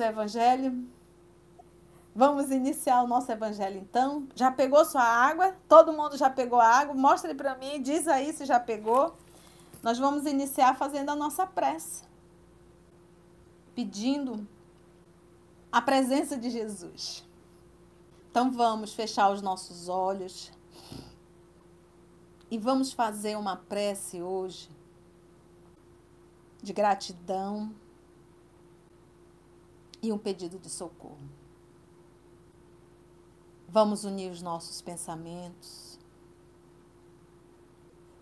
O evangelho? Vamos iniciar o nosso evangelho então? Já pegou sua água? Todo mundo já pegou a água? Mostre para mim, diz aí se já pegou. Nós vamos iniciar fazendo a nossa prece. Pedindo a presença de Jesus. Então vamos fechar os nossos olhos e vamos fazer uma prece hoje de gratidão e um pedido de socorro. Vamos unir os nossos pensamentos.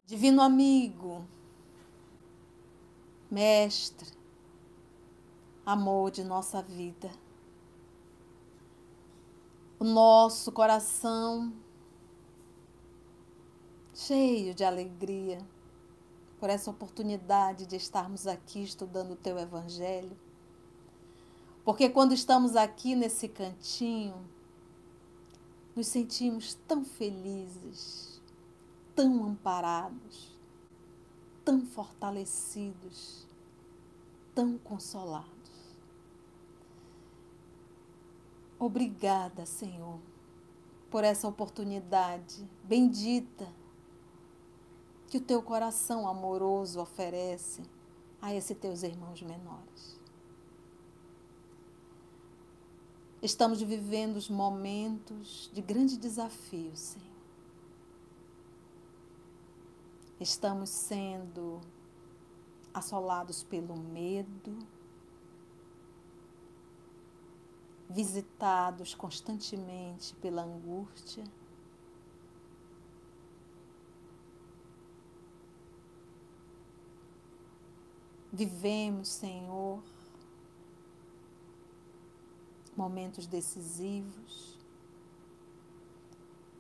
Divino amigo, mestre, amor de nossa vida, o nosso coração cheio de alegria por essa oportunidade de estarmos aqui estudando o teu evangelho porque quando estamos aqui nesse cantinho, nos sentimos tão felizes, tão amparados, tão fortalecidos, tão consolados. Obrigada, Senhor, por essa oportunidade bendita que o teu coração amoroso oferece a esses teus irmãos menores. Estamos vivendo os momentos de grande desafio, Senhor. Estamos sendo assolados pelo medo, visitados constantemente pela angústia. Vivemos, Senhor, momentos decisivos,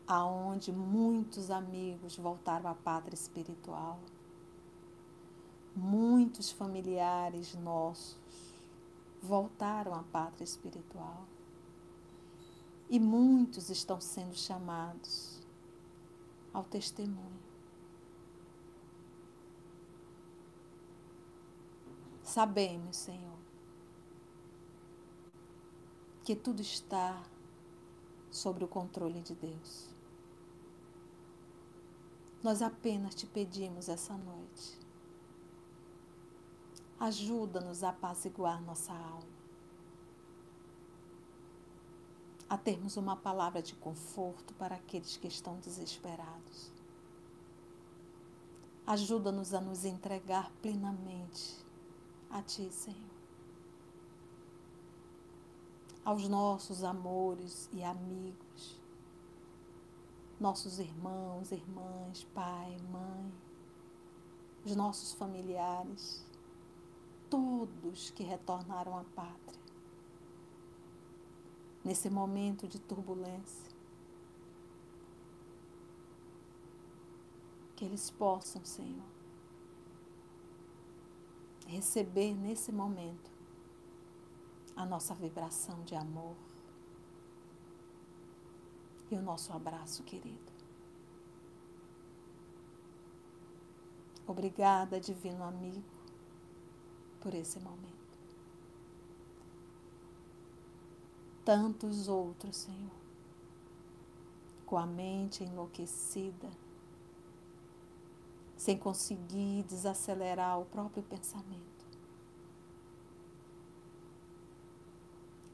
aonde muitos amigos voltaram à pátria espiritual, muitos familiares nossos voltaram à pátria espiritual e muitos estão sendo chamados ao testemunho. Sabemos, Senhor, que tudo está sobre o controle de Deus. Nós apenas te pedimos essa noite. Ajuda-nos a apaziguar nossa alma. A termos uma palavra de conforto para aqueles que estão desesperados. Ajuda-nos a nos entregar plenamente a Ti, Senhor aos nossos amores e amigos, nossos irmãos, irmãs, pai, mãe, os nossos familiares, todos que retornaram à pátria. Nesse momento de turbulência, que eles possam, Senhor, receber nesse momento a nossa vibração de amor e o nosso abraço querido. Obrigada, Divino Amigo, por esse momento. Tantos outros, Senhor, com a mente enlouquecida, sem conseguir desacelerar o próprio pensamento.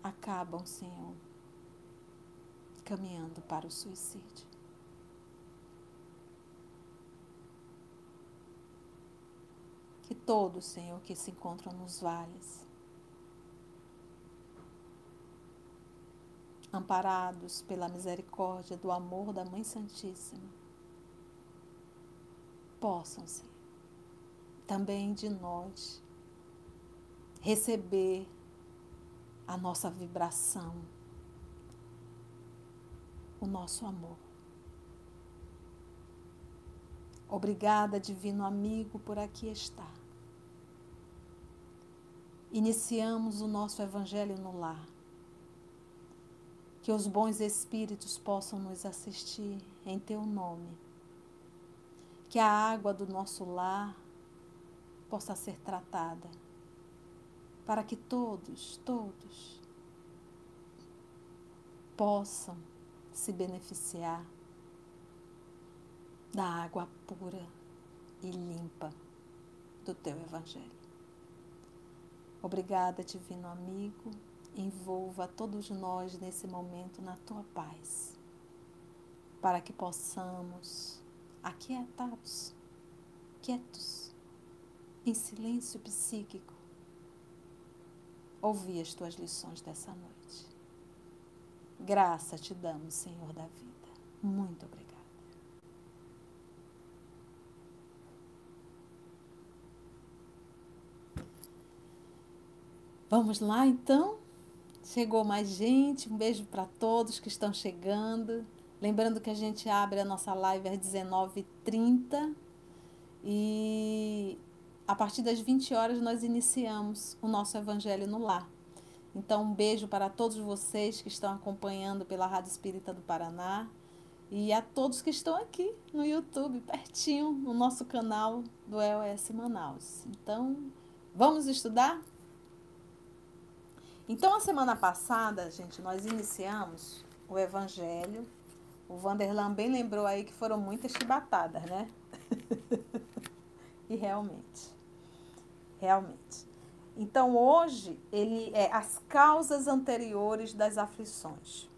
Acabam, Senhor, caminhando para o suicídio. Que todos, Senhor, que se encontram nos vales, amparados pela misericórdia do amor da Mãe Santíssima, possam, Senhor, também de nós receber a nossa vibração, o nosso amor. Obrigada, Divino Amigo, por aqui estar. Iniciamos o nosso Evangelho no lar. Que os bons espíritos possam nos assistir em Teu nome. Que a água do nosso lar possa ser tratada para que todos, todos possam se beneficiar da água pura e limpa do teu Evangelho. Obrigada, Divino Amigo. Envolva todos nós nesse momento na tua paz, para que possamos, aquietados, quietos, em silêncio psíquico, ouvir as tuas lições dessa noite. Graça te damos, Senhor da vida. Muito obrigada. Vamos lá então? Chegou mais gente. Um beijo para todos que estão chegando. Lembrando que a gente abre a nossa live às 19h30 e a partir das 20 horas nós iniciamos o nosso Evangelho no Lar. Então, um beijo para todos vocês que estão acompanhando pela Rádio Espírita do Paraná e a todos que estão aqui no YouTube, pertinho, no nosso canal do EOS Manaus. Então, vamos estudar? Então, a semana passada, gente, nós iniciamos o Evangelho. O Vanderlan bem lembrou aí que foram muitas chibatadas, né? e realmente, realmente. Então, hoje, ele é as causas anteriores das aflições.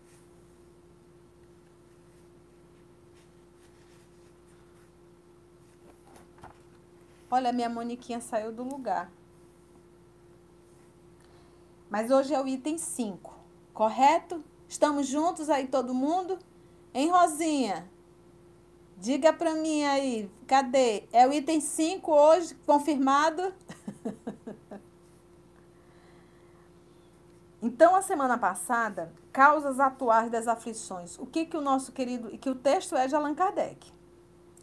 Olha, minha Moniquinha saiu do lugar. Mas hoje é o item 5, correto? Estamos juntos aí todo mundo? Hein, Rosinha? Diga para mim aí, cadê? É o item 5 hoje, confirmado? então, a semana passada, causas atuais das aflições. O que que o nosso querido, e que o texto é de Allan Kardec.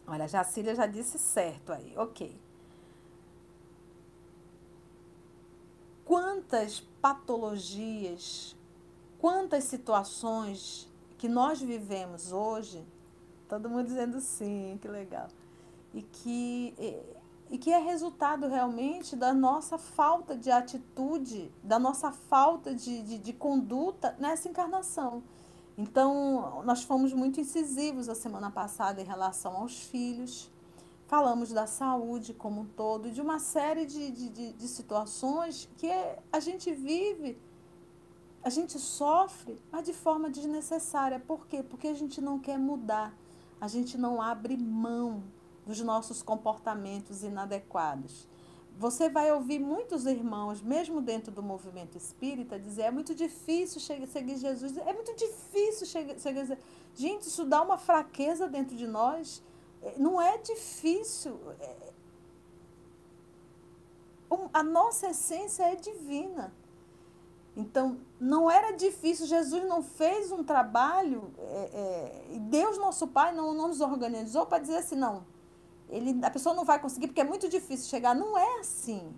Olha, Jacília já disse certo aí, ok. quantas patologias, quantas situações que nós vivemos hoje, todo mundo dizendo sim, que legal, e que, e que é resultado realmente da nossa falta de atitude, da nossa falta de, de, de conduta nessa encarnação. Então, nós fomos muito incisivos a semana passada em relação aos filhos, falamos da saúde como um todo, de uma série de, de, de, situações que a gente vive, a gente sofre, mas de forma desnecessária. Por quê? Porque a gente não quer mudar, a gente não abre mão dos nossos comportamentos inadequados. Você vai ouvir muitos irmãos, mesmo dentro do movimento espírita, dizer: é muito difícil seguir Jesus, é muito difícil seguir. Gente, isso dá uma fraqueza dentro de nós não é difícil. É, a nossa essência é divina. Então, não era difícil, Jesus não fez um trabalho, é, é, Deus, nosso Pai, não, não nos organizou para dizer assim, não, ele, a pessoa não vai conseguir porque é muito difícil chegar. Não é assim.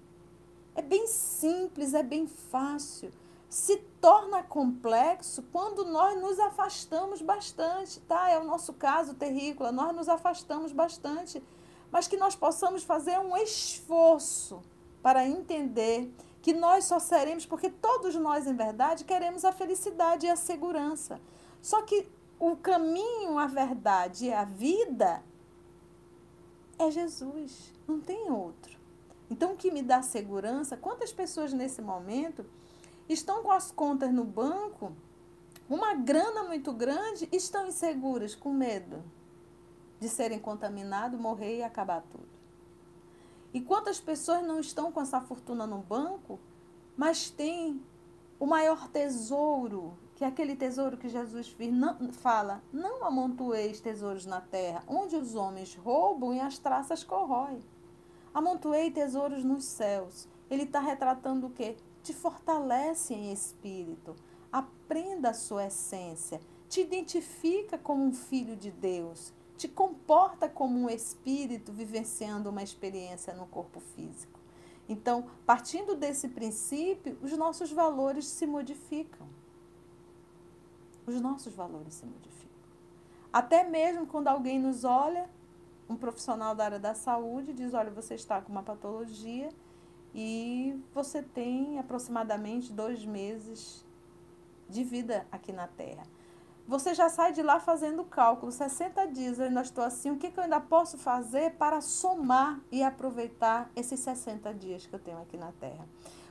É bem simples, é bem fácil se torna complexo quando nós nos afastamos bastante, tá? É o nosso caso terrícola, nós nos afastamos bastante, mas que nós possamos fazer um esforço para entender que nós só seremos, porque todos nós, em verdade, queremos a felicidade e a segurança. Só que o caminho, a verdade e a vida é Jesus, não tem outro. Então, o que me dá segurança, quantas pessoas nesse momento estão com as contas no banco, uma grana muito grande, estão inseguras, com medo de serem contaminados, morrer e acabar tudo. E quantas pessoas não estão com essa fortuna no banco, mas têm o maior tesouro, que é aquele tesouro que Jesus fala: não amontoeis tesouros na terra, onde os homens roubam e as traças corroem. Amontoei tesouros nos céus. Ele está retratando o quê? te fortalece em espírito, aprenda a sua essência, te identifica como um filho de Deus, te comporta como um espírito vivenciando uma experiência no corpo físico. Então, partindo desse princípio, os nossos valores se modificam. Os nossos valores se modificam. Até mesmo quando alguém nos olha, um profissional da área da saúde diz: Olha, você está com uma patologia e você tem aproximadamente dois meses de vida aqui na Terra. Você já sai de lá fazendo o cálculo, 60 dias, eu ainda estou assim, o que, que eu ainda posso fazer para somar e aproveitar esses 60 dias que eu tenho aqui na Terra?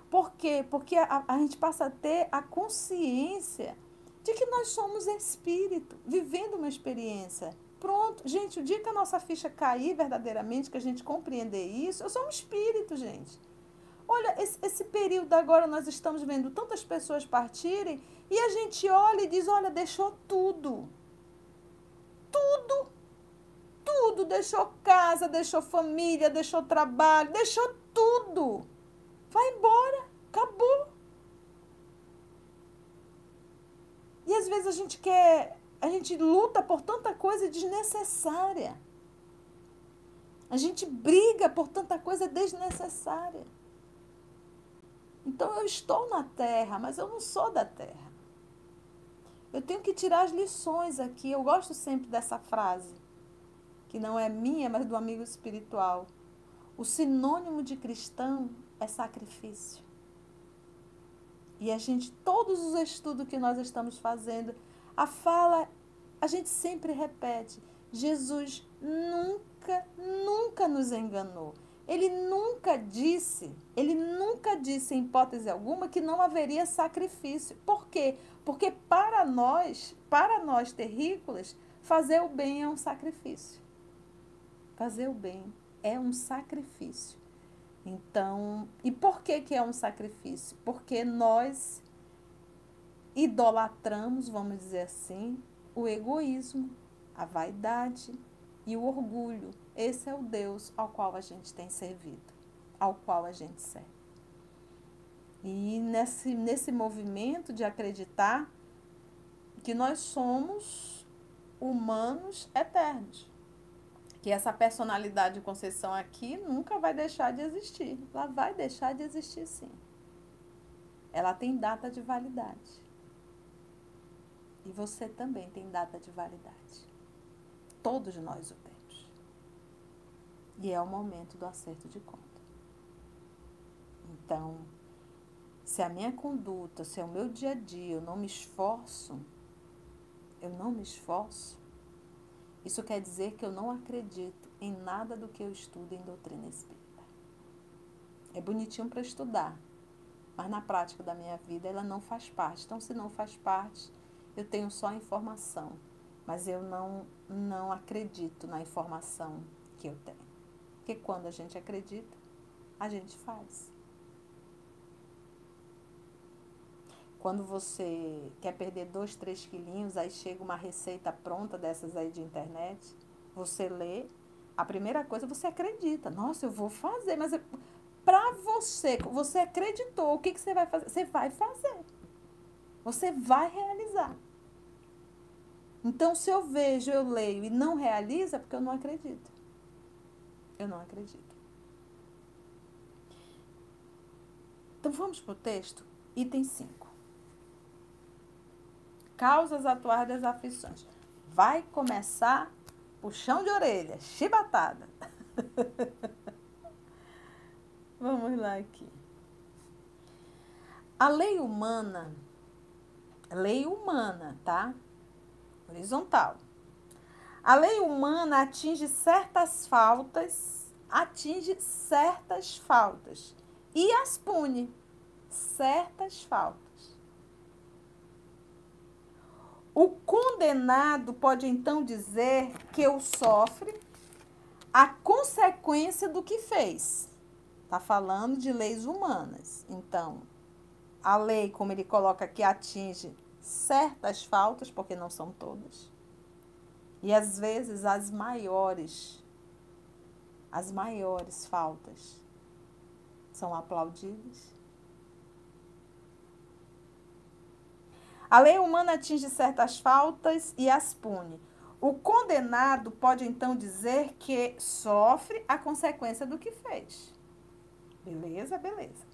Por quê? Porque a, a gente passa a ter a consciência de que nós somos espírito, vivendo uma experiência. Pronto, gente, o dia que a nossa ficha cair verdadeiramente, que a gente compreender isso, eu sou um espírito, gente. Olha, esse, esse período agora nós estamos vendo tantas pessoas partirem e a gente olha e diz: olha, deixou tudo. Tudo. Tudo. Deixou casa, deixou família, deixou trabalho, deixou tudo. Vai embora. Acabou. E às vezes a gente quer, a gente luta por tanta coisa desnecessária. A gente briga por tanta coisa desnecessária. Então eu estou na terra, mas eu não sou da terra. Eu tenho que tirar as lições aqui. Eu gosto sempre dessa frase, que não é minha, mas do amigo espiritual. O sinônimo de cristão é sacrifício. E a gente, todos os estudos que nós estamos fazendo, a fala, a gente sempre repete: Jesus nunca, nunca nos enganou. Ele nunca disse, ele nunca disse em hipótese alguma que não haveria sacrifício. Por quê? Porque para nós, para nós terrícolas, fazer o bem é um sacrifício. Fazer o bem é um sacrifício. Então, e por que que é um sacrifício? Porque nós idolatramos, vamos dizer assim, o egoísmo, a vaidade e o orgulho esse é o Deus ao qual a gente tem servido, ao qual a gente serve. E nesse, nesse movimento de acreditar que nós somos humanos eternos. Que essa personalidade de Conceição aqui nunca vai deixar de existir. Ela vai deixar de existir sim. Ela tem data de validade. E você também tem data de validade. Todos nós o temos. E é o momento do acerto de conta. Então, se a minha conduta, se é o meu dia a dia, eu não me esforço, eu não me esforço, isso quer dizer que eu não acredito em nada do que eu estudo em doutrina espírita. É bonitinho para estudar, mas na prática da minha vida ela não faz parte. Então, se não faz parte, eu tenho só informação, mas eu não, não acredito na informação que eu tenho. Porque quando a gente acredita, a gente faz. Quando você quer perder dois, três quilinhos, aí chega uma receita pronta dessas aí de internet, você lê, a primeira coisa você acredita. Nossa, eu vou fazer, mas para você, você acreditou, o que, que você vai fazer? Você vai fazer. Você vai realizar. Então, se eu vejo, eu leio e não realiza, é porque eu não acredito. Eu não acredito. Então vamos para o texto, item 5. Causas atuais das aflições. Vai começar puxão de orelha, chibatada. Vamos lá aqui. A lei humana, lei humana, tá? Horizontal. A lei humana atinge certas faltas, atinge certas faltas e as pune certas faltas. O condenado pode então dizer que o sofre a consequência do que fez. Está falando de leis humanas. Então, a lei, como ele coloca aqui, atinge certas faltas, porque não são todas e às vezes as maiores, as maiores faltas são aplaudidas. A lei humana atinge certas faltas e as pune. O condenado pode então dizer que sofre a consequência do que fez. Beleza? Beleza.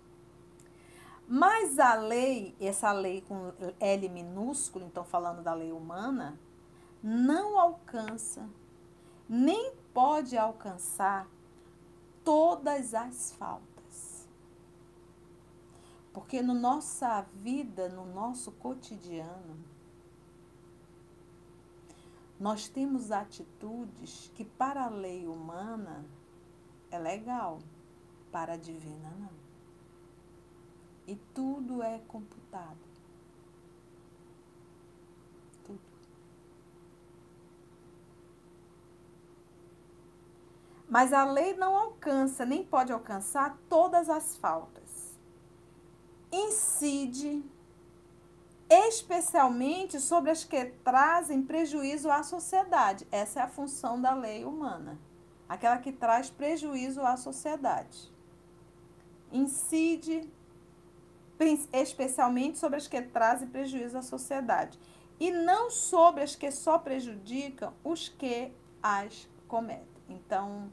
Mas a lei, essa lei com L minúsculo, então falando da lei humana, não alcança, nem pode alcançar todas as faltas. Porque no nossa vida, no nosso cotidiano, nós temos atitudes que para a lei humana é legal, para a divina não. E tudo é computado. Tudo. Mas a lei não alcança, nem pode alcançar todas as faltas. Incide especialmente sobre as que trazem prejuízo à sociedade. Essa é a função da lei humana, aquela que traz prejuízo à sociedade. Incide especialmente sobre as que trazem prejuízo à sociedade e não sobre as que só prejudicam os que as cometem. Então,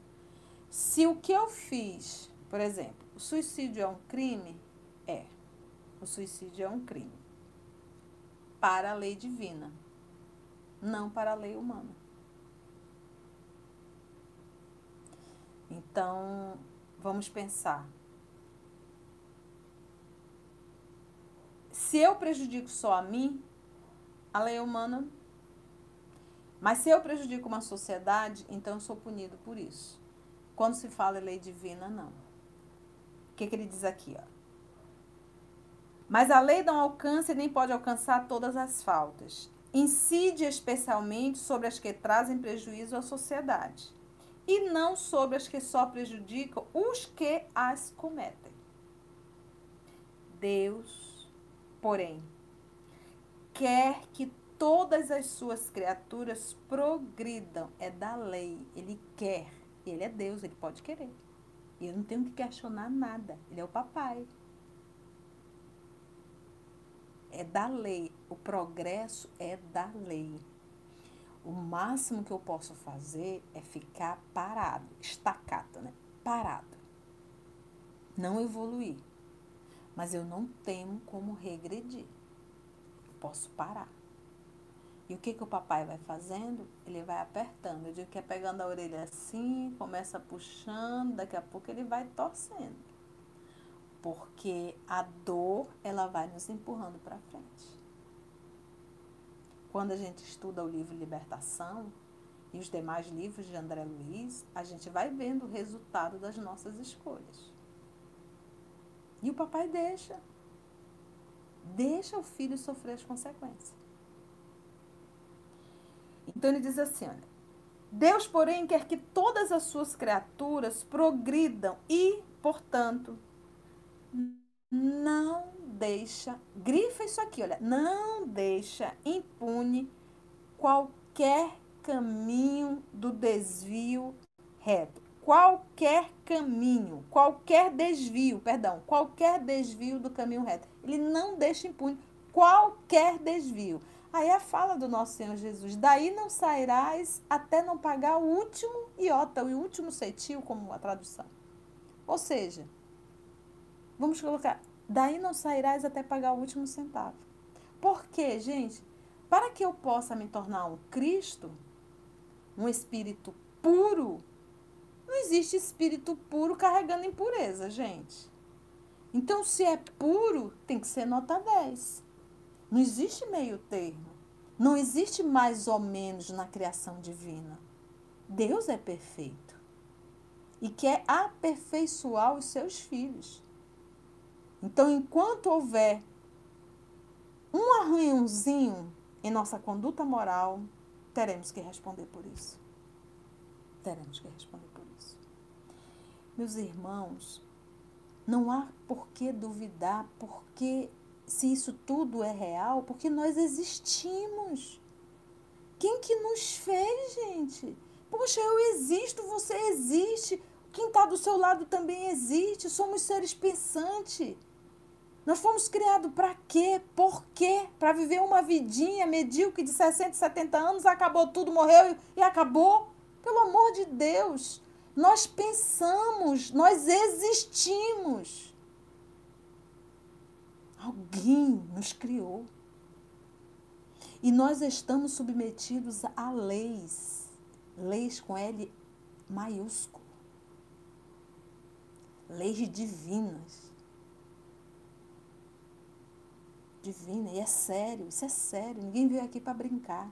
se o que eu fiz, por exemplo, o suicídio é um crime, é. O suicídio é um crime para a lei divina, não para a lei humana. Então, vamos pensar. Se eu prejudico só a mim, a lei humana. Mas se eu prejudico uma sociedade, então eu sou punido por isso. Quando se fala em lei divina, não. O que, que ele diz aqui? Ó? Mas a lei não alcança e nem pode alcançar todas as faltas. Incide especialmente sobre as que trazem prejuízo à sociedade e não sobre as que só prejudicam os que as cometem. Deus, porém, quer que todas as suas criaturas progridam. É da lei. Ele quer. Ele é Deus, ele pode querer. E eu não tenho que questionar nada. Ele é o papai é da lei. O progresso é da lei. O máximo que eu posso fazer é ficar parado, estacado, né? Parado. Não evoluir. Mas eu não tenho como regredir. Eu posso parar. E o que, que o papai vai fazendo? Ele vai apertando. Eu digo que é pegando a orelha assim, começa puxando, daqui a pouco ele vai torcendo porque a dor ela vai nos empurrando para frente. Quando a gente estuda o livro Libertação e os demais livros de André Luiz, a gente vai vendo o resultado das nossas escolhas. E o papai deixa. Deixa o filho sofrer as consequências. Então ele diz assim, olha, Deus, porém, quer que todas as suas criaturas progridam e, portanto, não deixa, grifa isso aqui, olha, não deixa impune qualquer caminho do desvio reto. Qualquer caminho, qualquer desvio, perdão, qualquer desvio do caminho reto. Ele não deixa impune qualquer desvio. Aí a fala do nosso Senhor Jesus: daí não sairás até não pagar o último iota, o último cetil, como a tradução. Ou seja, Vamos colocar, daí não sairás até pagar o último centavo. Por quê, gente? Para que eu possa me tornar um Cristo, um espírito puro, não existe espírito puro carregando impureza, gente. Então, se é puro, tem que ser nota 10. Não existe meio termo. Não existe mais ou menos na criação divina. Deus é perfeito e quer aperfeiçoar os seus filhos. Então, enquanto houver um arranhãozinho em nossa conduta moral, teremos que responder por isso. Teremos que responder. Meus irmãos, não há por que duvidar, porque se isso tudo é real, porque nós existimos. Quem que nos fez, gente? Poxa, eu existo, você existe. Quem está do seu lado também existe. Somos seres pensantes. Nós fomos criados para quê? Por quê? Para viver uma vidinha medíocre de 60, 70 anos, acabou tudo, morreu e acabou? Pelo amor de Deus, nós pensamos, nós existimos. Alguém nos criou. E nós estamos submetidos a leis, leis com L maiúsculo, leis divinas divina. E é sério, isso é sério. Ninguém veio aqui para brincar.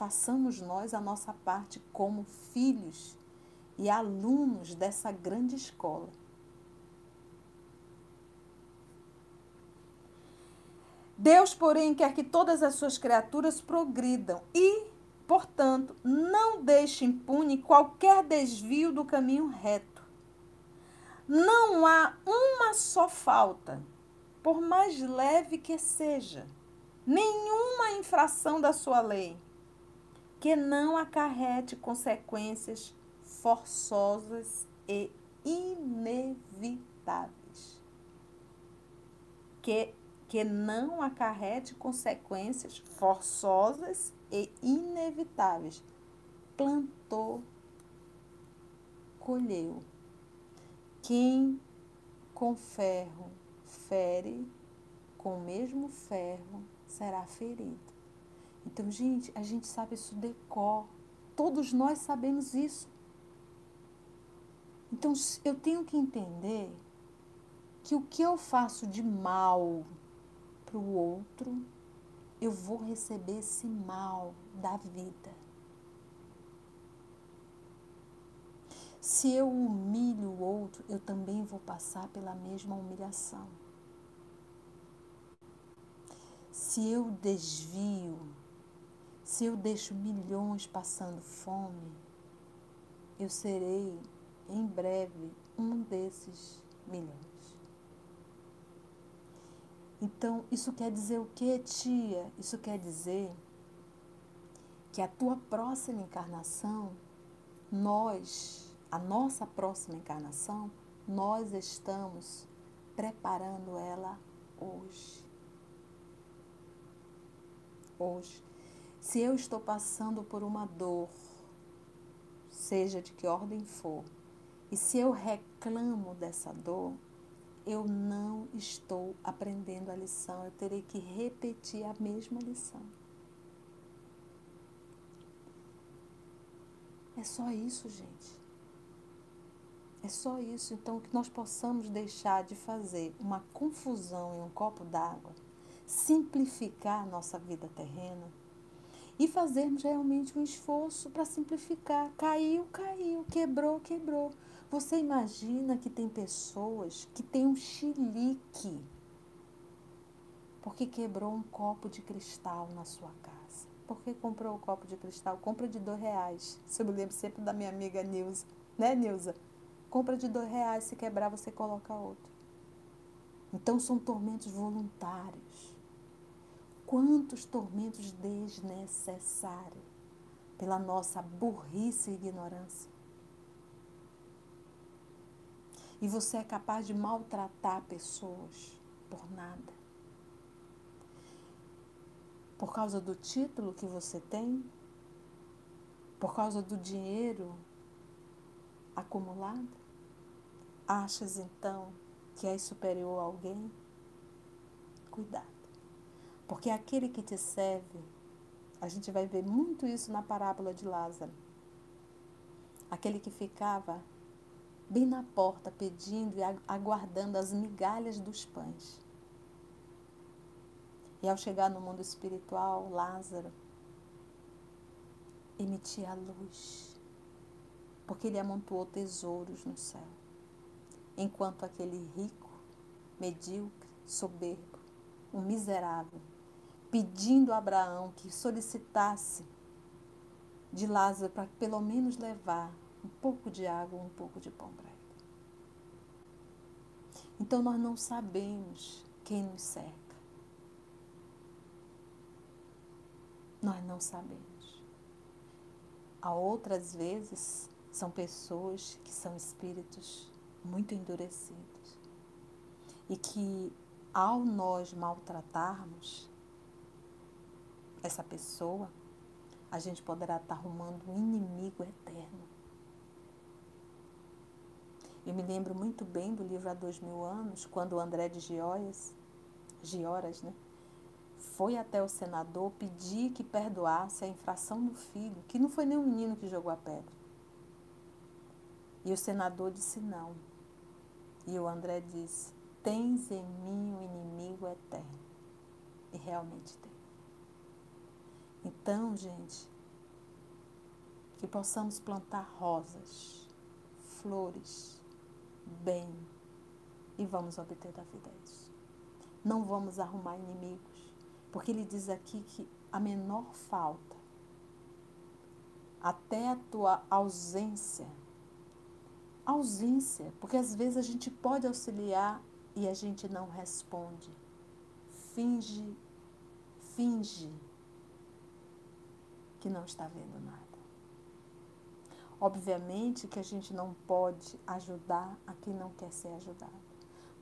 Façamos nós a nossa parte como filhos e alunos dessa grande escola. Deus, porém, quer que todas as suas criaturas progridam e, portanto, não deixe impune qualquer desvio do caminho reto. Não há uma só falta, por mais leve que seja, nenhuma infração da sua lei, que não acarrete consequências forçosas e inevitáveis. Que que não acarrete consequências forçosas e inevitáveis. Plantou, colheu. Quem com ferro fere, com o mesmo ferro será ferido. Então, gente, a gente sabe isso de cor. Todos nós sabemos isso. Então, eu tenho que entender que o que eu faço de mal para o outro, eu vou receber esse mal da vida. Se eu humilho o outro, eu também vou passar pela mesma humilhação. Se eu desvio, se eu deixo milhões passando fome, eu serei em breve um desses milhões. Então, isso quer dizer o que, tia? Isso quer dizer que a tua próxima encarnação, nós, a nossa próxima encarnação, nós estamos preparando ela hoje. Hoje. Se eu estou passando por uma dor, seja de que ordem for, e se eu reclamo dessa dor, eu não estou aprendendo a lição, eu terei que repetir a mesma lição. É só isso, gente. É só isso. Então, que nós possamos deixar de fazer uma confusão em um copo d'água, simplificar a nossa vida terrena e fazermos realmente um esforço para simplificar. Caiu, caiu, quebrou, quebrou. Você imagina que tem pessoas que têm um chilique porque quebrou um copo de cristal na sua casa. Por que comprou o um copo de cristal? Compra de dois reais. Isso eu me lembro sempre da minha amiga Nilza. Né, Nilza? Compra de dois reais, se quebrar você coloca outro. Então são tormentos voluntários. Quantos tormentos desnecessários pela nossa burrice e ignorância. E você é capaz de maltratar pessoas por nada. Por causa do título que você tem? Por causa do dinheiro acumulado? Achas então que és superior a alguém? Cuidado. Porque aquele que te serve, a gente vai ver muito isso na parábola de Lázaro. Aquele que ficava bem na porta, pedindo e aguardando as migalhas dos pães. E ao chegar no mundo espiritual, Lázaro emitia a luz, porque ele amontoou tesouros no céu. Enquanto aquele rico, medíocre, soberbo, um miserável, pedindo a Abraão que solicitasse de Lázaro para pelo menos levar um pouco de água, um pouco de pão para ele. Então nós não sabemos quem nos cerca. Nós não sabemos. Há outras vezes são pessoas que são espíritos muito endurecidos e que ao nós maltratarmos essa pessoa, a gente poderá estar arrumando um inimigo eterno. Eu me lembro muito bem do livro Há Dois Mil Anos, quando o André de Gioias, Gioras, né, foi até o senador pedir que perdoasse a infração do filho, que não foi nem o menino que jogou a pedra. E o senador disse não. E o André disse: tens em mim um inimigo eterno. E realmente tem. Então, gente, que possamos plantar rosas, flores, bem, e vamos obter da vida isso. Não vamos arrumar inimigos, porque ele diz aqui que a menor falta, até a tua ausência, ausência, porque às vezes a gente pode auxiliar e a gente não responde. Finge, finge que não está vendo nada. Obviamente que a gente não pode ajudar a quem não quer ser ajudado.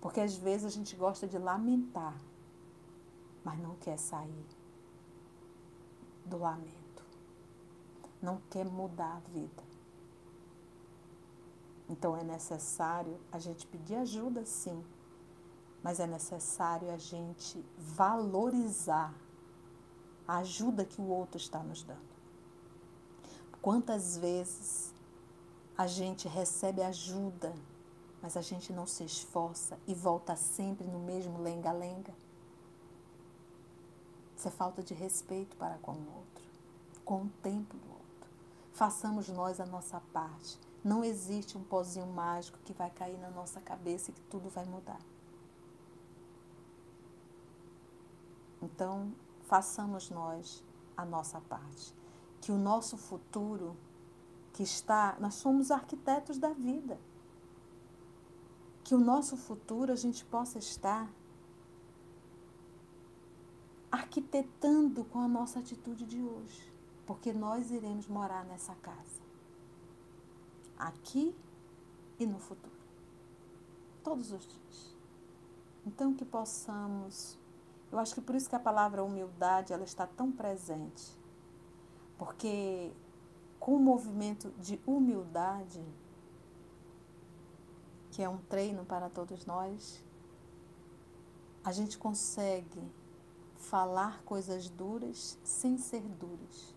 Porque às vezes a gente gosta de lamentar, mas não quer sair do lamento. Não quer mudar a vida. Então é necessário a gente pedir ajuda, sim, mas é necessário a gente valorizar a ajuda que o outro está nos dando. Quantas vezes a gente recebe ajuda, mas a gente não se esforça e volta sempre no mesmo lenga-lenga? Isso é falta de respeito para com o outro, com o tempo do outro. Façamos nós a nossa parte. Não existe um pozinho mágico que vai cair na nossa cabeça e que tudo vai mudar. Então, façamos nós a nossa parte. Que o nosso futuro, que está, nós somos arquitetos da vida. Que o nosso futuro a gente possa estar arquitetando com a nossa atitude de hoje, porque nós iremos morar nessa casa, aqui e no futuro, todos os dias. Então que possamos eu acho que por isso que a palavra humildade ela está tão presente. Porque com o movimento de humildade, que é um treino para todos nós, a gente consegue falar coisas duras sem ser duras.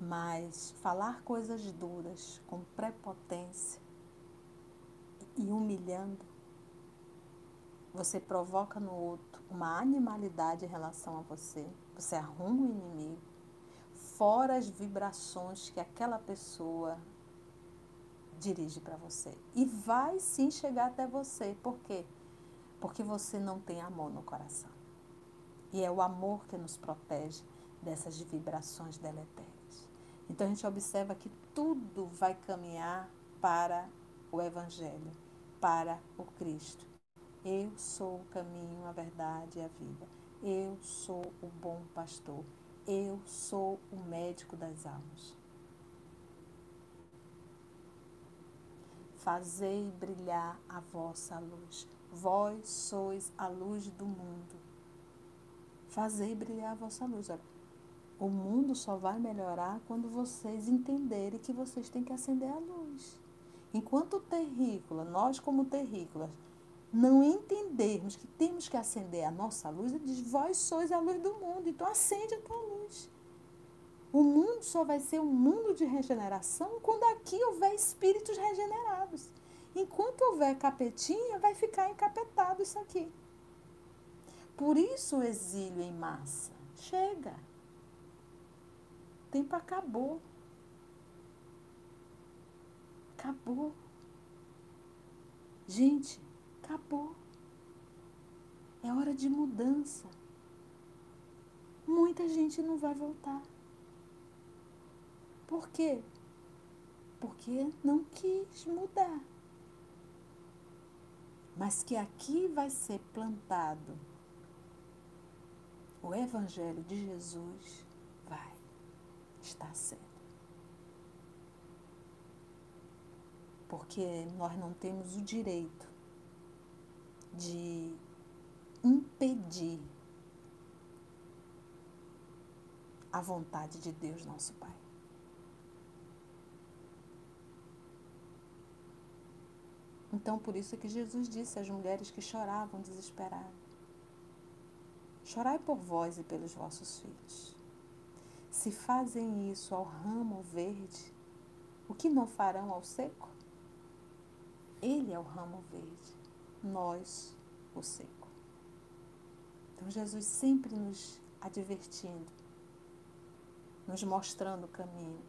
Mas falar coisas duras com prepotência e humilhando você provoca no outro uma animalidade em relação a você, você arruma um inimigo, fora as vibrações que aquela pessoa dirige para você. E vai sim chegar até você. Por quê? Porque você não tem amor no coração. E é o amor que nos protege dessas vibrações deletérias. Então a gente observa que tudo vai caminhar para o Evangelho, para o Cristo. Eu sou o caminho, a verdade e a vida. Eu sou o bom pastor. Eu sou o médico das almas. Fazei brilhar a vossa luz. Vós sois a luz do mundo. Fazei brilhar a vossa luz. Olha, o mundo só vai melhorar quando vocês entenderem que vocês têm que acender a luz. Enquanto terrícola, nós como terrícolas, não entendermos que temos que acender a nossa luz, ele diz: Vós sois a luz do mundo, então acende a tua luz. O mundo só vai ser um mundo de regeneração quando aqui houver espíritos regenerados. Enquanto houver capetinha, vai ficar encapetado isso aqui. Por isso o exílio em massa. Chega. O tempo acabou. Acabou. Gente, Acabou. É hora de mudança. Muita gente não vai voltar. Por quê? Porque não quis mudar. Mas que aqui vai ser plantado o Evangelho de Jesus, vai estar sendo. Porque nós não temos o direito de impedir a vontade de Deus, nosso Pai. Então, por isso é que Jesus disse às mulheres que choravam desesperadas: Chorai por vós e pelos vossos filhos. Se fazem isso ao ramo verde, o que não farão ao seco? Ele é o ramo verde. Nós o seco. Então, Jesus sempre nos advertindo, nos mostrando o caminho.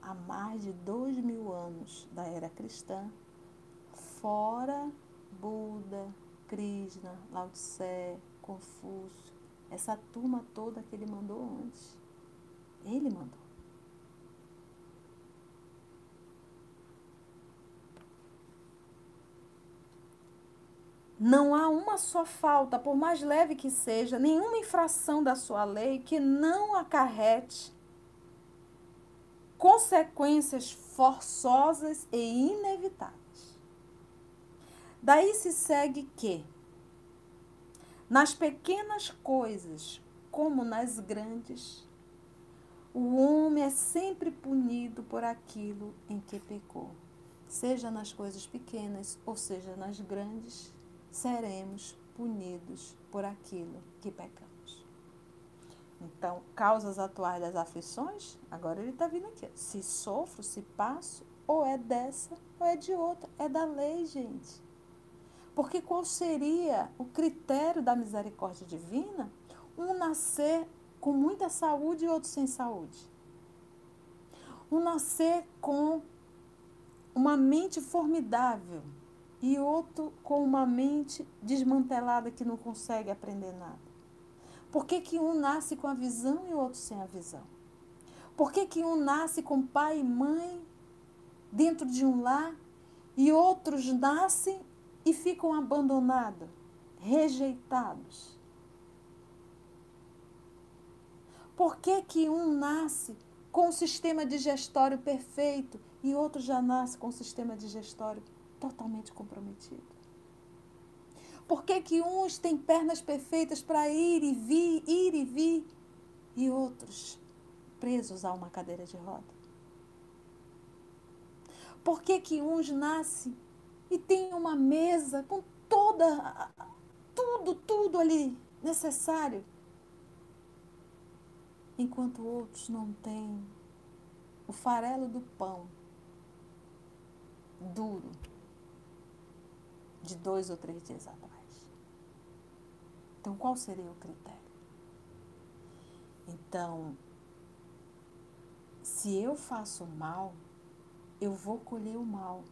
Há mais de dois mil anos da era cristã, fora Buda, Krishna, Lao Tse, Confúcio, essa turma toda que ele mandou antes. Ele mandou. Não há uma só falta, por mais leve que seja, nenhuma infração da sua lei que não acarrete consequências forçosas e inevitáveis. Daí se segue que, nas pequenas coisas como nas grandes, o homem é sempre punido por aquilo em que pecou. Seja nas coisas pequenas ou seja nas grandes, seremos punidos por aquilo que pecamos. Então, causas atuais das aflições, agora ele está vindo aqui. Se sofro, se passo, ou é dessa ou é de outra. É da lei, gente. Porque qual seria o critério da misericórdia divina? Um nascer com muita saúde e outro sem saúde. Um nascer com uma mente formidável e outro com uma mente desmantelada que não consegue aprender nada? Por que, que um nasce com a visão e o outro sem a visão? Por que, que um nasce com pai e mãe dentro de um lar e outros nascem e ficam abandonados, rejeitados? Por que, que um nasce com um sistema digestório perfeito e outro já nasce com um sistema digestório totalmente comprometido? Por que, que uns têm pernas perfeitas para ir e vir, ir e vir, e outros presos a uma cadeira de roda? Por que, que uns nascem e têm uma mesa com toda, tudo, tudo ali necessário, enquanto outros não têm o farelo do pão duro de dois ou três dias atrás. Então, qual seria o critério? Então, se eu faço mal, eu vou colher o mal.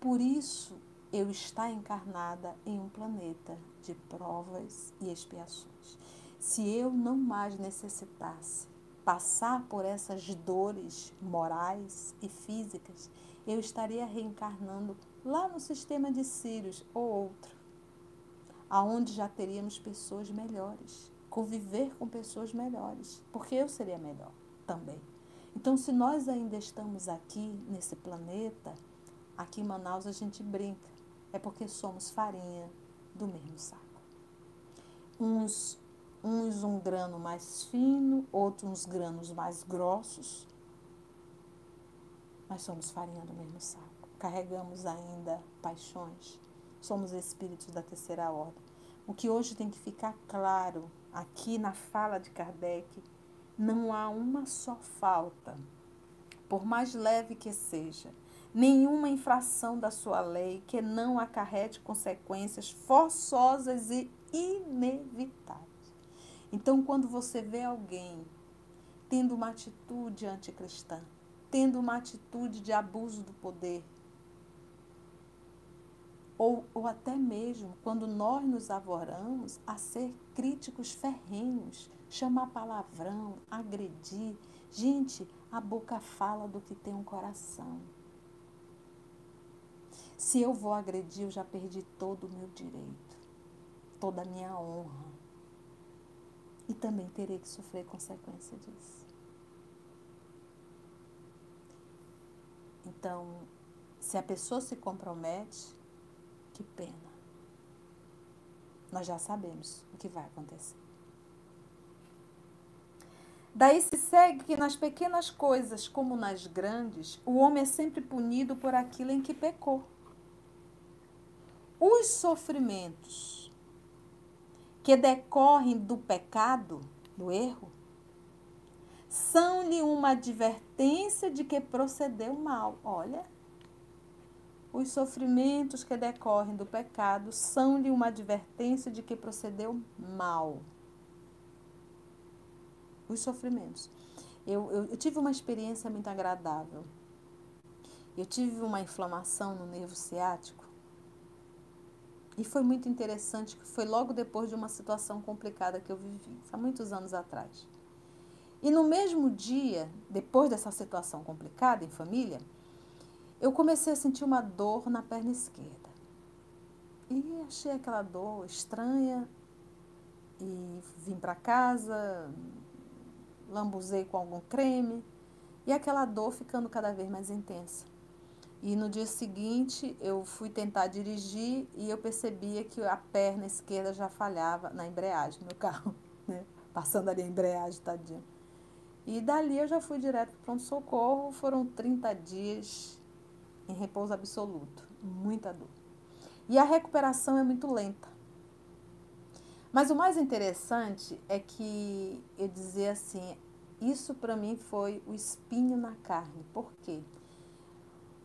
Por isso, eu estar encarnada em um planeta de provas e expiações. Se eu não mais necessitasse passar por essas dores morais e físicas, eu estaria reencarnando lá no sistema de Sirius ou outro, aonde já teríamos pessoas melhores, conviver com pessoas melhores, porque eu seria melhor também. Então, se nós ainda estamos aqui nesse planeta, aqui em Manaus a gente brinca, é porque somos farinha do mesmo saco. Uns, uns um grano mais fino, outros uns granos mais grossos, mas somos farinha do mesmo saco carregamos ainda paixões, somos espíritos da terceira ordem. O que hoje tem que ficar claro aqui na fala de Kardec, não há uma só falta, por mais leve que seja, nenhuma infração da sua lei que não acarrete consequências forçosas e inevitáveis. Então, quando você vê alguém tendo uma atitude anticristã, tendo uma atitude de abuso do poder, ou, ou até mesmo quando nós nos avoramos a ser críticos ferrenhos, chamar palavrão, agredir. Gente, a boca fala do que tem um coração. Se eu vou agredir, eu já perdi todo o meu direito, toda a minha honra. E também terei que sofrer consequência disso. Então, se a pessoa se compromete, que pena. Nós já sabemos o que vai acontecer. Daí se segue que nas pequenas coisas, como nas grandes, o homem é sempre punido por aquilo em que pecou. Os sofrimentos que decorrem do pecado, do erro, são-lhe uma advertência de que procedeu mal. Olha, Os sofrimentos que decorrem do pecado são-lhe uma advertência de que procedeu mal. Os sofrimentos. Eu, eu, eu tive uma experiência muito agradável. Eu tive uma inflamação no nervo ciático e foi muito interessante, que foi logo depois de uma situação complicada que eu vivi, há muitos anos atrás. E no mesmo dia, depois dessa situação complicada em família, eu comecei a sentir uma dor na perna esquerda. E achei aquela dor estranha e vim para casa, lambuzei com algum creme e aquela dor ficando cada vez mais intensa. E no dia seguinte eu fui tentar dirigir e eu percebia que a perna esquerda já falhava na embreagem no carro, né? Passando ali a embreagem, tadinha. E dali eu já fui direto para pronto-socorro. Foram 30 dias em repouso absoluto. Muita dor. E a recuperação é muito lenta. Mas o mais interessante é que eu dizer assim, isso para mim foi o espinho na carne. Por quê?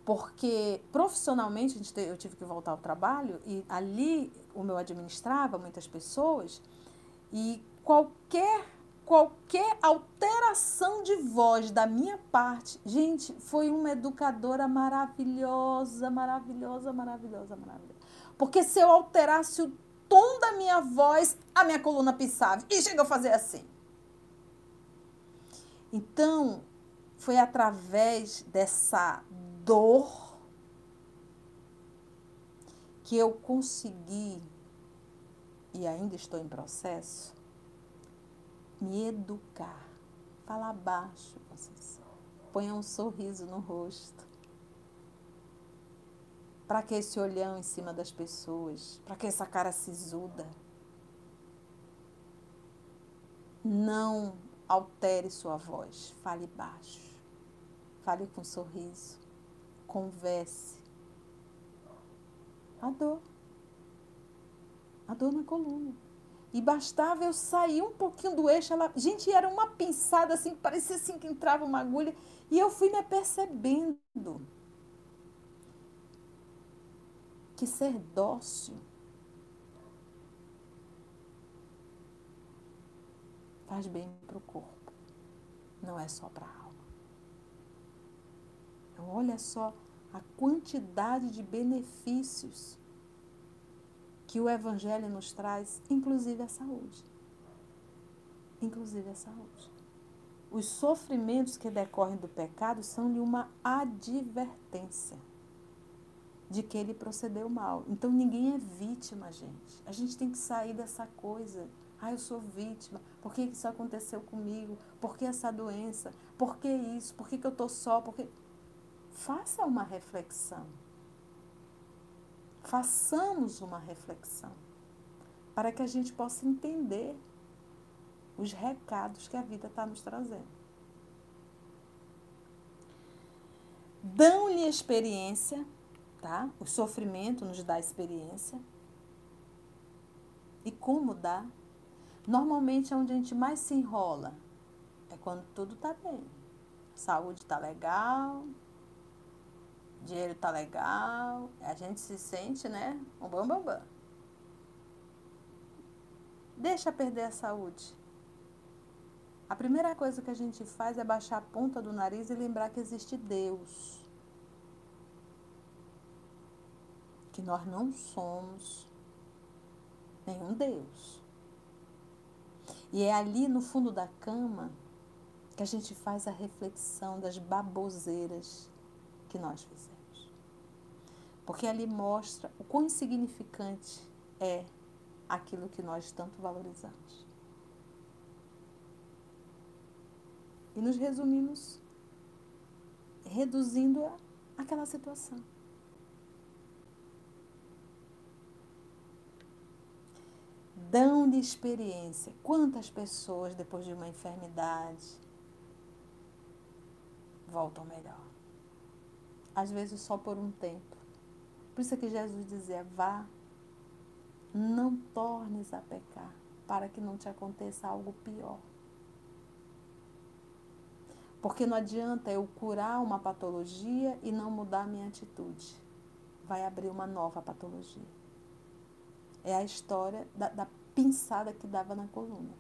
porque profissionalmente eu tive que voltar ao trabalho e ali o meu administrava muitas pessoas e qualquer qualquer alteração de voz da minha parte, gente, foi uma educadora maravilhosa, maravilhosa, maravilhosa, maravilhosa. Porque se eu alterasse o tom da minha voz, a minha coluna pisava e chega a fazer assim. Então, foi através dessa dor que eu consegui, e ainda estou em processo, me educar. Fala baixo, vocês. Ponha um sorriso no rosto. Para que esse olhão em cima das pessoas? Para que essa cara sisuda? Não altere sua voz. Fale baixo. Fale com um sorriso converse. A dor. A dor na coluna. E bastava eu sair um pouquinho do eixo. Ela, gente, era uma pinçada assim, parecia assim que entrava uma agulha. E eu fui me percebendo que ser dócil faz bem para o corpo, não é só para a alma. Então, olha só a quantidade de benefícios que o Evangelho nos traz, inclusive a saúde. Inclusive a saúde. Os sofrimentos que decorrem do pecado são-lhe uma advertência de que ele procedeu mal. Então ninguém é vítima, gente. A gente tem que sair dessa coisa. Ah, eu sou vítima. Por que isso aconteceu comigo? Por que essa doença? Por que isso? Por que, que eu estou só? Por que... Faça uma reflexão. Façamos uma reflexão para que a gente possa entender os recados que a vida está nos trazendo. Dão-lhe experiência, tá? O sofrimento nos dá experiência. E como dá? Normalmente é onde a gente mais se enrola. É quando tudo está bem. saúde está legal, dinheiro tá legal, a gente se sente, né? Um bam, bam, bam. Deixa perder a saúde. A primeira coisa que a gente faz é baixar a ponta do nariz e lembrar que existe Deus. Que nós não somos nenhum Deus. E é ali no fundo da cama que a gente faz a reflexão das baboseiras que nós fizemos. Porque ali mostra o quão insignificante é aquilo que nós tanto valorizamos. E nos resumimos reduzindo a aquela situação. Dão-lhe experiência. Quantas pessoas, depois de uma enfermidade, voltam melhor? às vezes só por um tempo. Por isso é que Jesus dizia: vá, não tornes a pecar, para que não te aconteça algo pior. Porque não adianta eu curar uma patologia e não mudar a minha atitude. vai abrir uma nova patologia. É a história da, da pinçada que dava na coluna.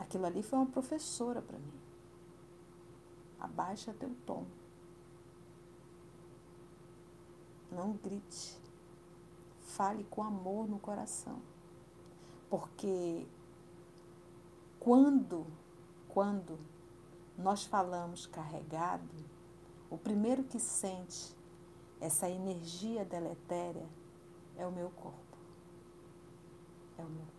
Aquilo ali foi uma professora para mim. Abaixa teu tom. Não grite. Fale com amor no coração. Porque quando, quando nós falamos carregado, o primeiro que sente essa energia deletéria é o meu corpo. É o meu corpo.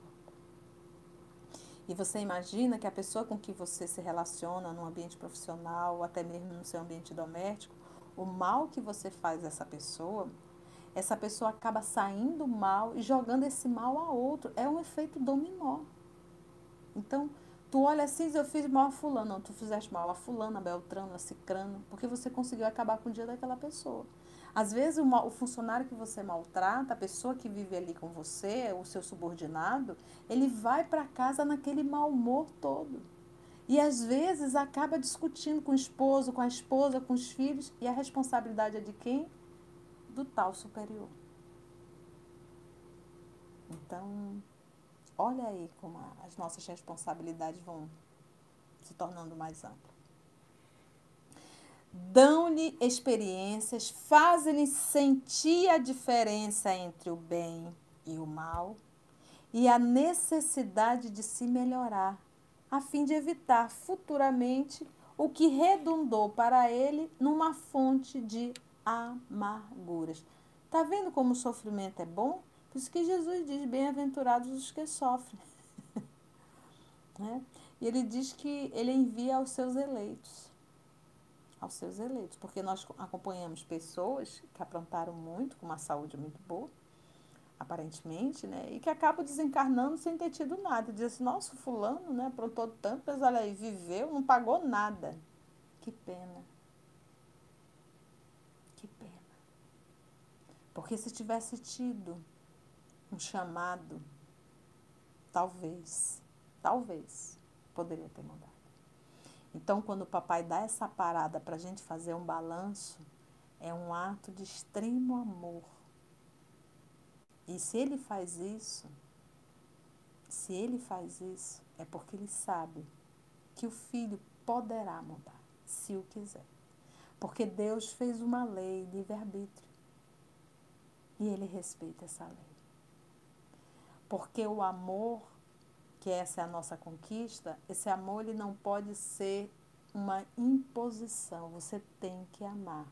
E você imagina que a pessoa com que você se relaciona no ambiente profissional, ou até mesmo no seu ambiente doméstico, o mal que você faz a essa pessoa, essa pessoa acaba saindo mal e jogando esse mal a outro. É um efeito dominó. Então, tu olha assim, eu fiz mal a fulano, não, tu fizeste mal a fulana, a beltrano, a cicrano, porque você conseguiu acabar com o dia daquela pessoa. Às vezes, o, o funcionário que você maltrata, a pessoa que vive ali com você, o seu subordinado, ele vai para casa naquele mau humor todo. E às vezes acaba discutindo com o esposo, com a esposa, com os filhos, e a responsabilidade é de quem? Do tal superior. Então, olha aí como as nossas responsabilidades vão se tornando mais amplas dão-lhe experiências, fazem-lhe sentir a diferença entre o bem e o mal e a necessidade de se melhorar, a fim de evitar futuramente o que redundou para ele numa fonte de amarguras. Tá vendo como o sofrimento é bom? Por isso que Jesus diz: Bem-aventurados os que sofrem. né? E ele diz que ele envia aos seus eleitos aos seus eleitos, porque nós acompanhamos pessoas que aprontaram muito, com uma saúde muito boa, aparentemente, né, e que acabam desencarnando sem ter tido nada. Diz assim, nosso fulano, né, aprontou tanto, mas olha aí, viveu, não pagou nada. Que pena. Que pena. Porque se tivesse tido um chamado, talvez, talvez, poderia ter mudado. Então, quando o papai dá essa parada para a gente fazer um balanço, é um ato de extremo amor. E se ele faz isso, se ele faz isso, é porque ele sabe que o filho poderá mudar, se o quiser. Porque Deus fez uma lei, livre-arbítrio. E ele respeita essa lei. Porque o amor que essa é a nossa conquista, esse amor ele não pode ser uma imposição, você tem que amar.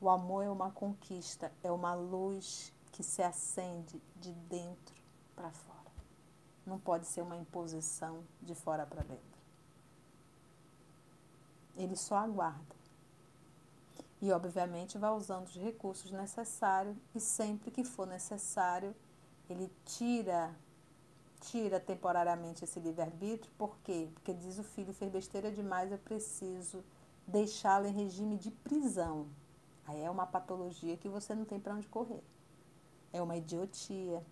O amor é uma conquista, é uma luz que se acende de dentro para fora. Não pode ser uma imposição de fora para dentro. Ele só aguarda. E, obviamente, vai usando os recursos necessários e sempre que for necessário, ele tira tira temporariamente esse livre-arbítrio, por quê? Porque diz o filho fez besteira demais, eu preciso deixá-lo em regime de prisão. Aí é uma patologia que você não tem para onde correr. É uma idiotia.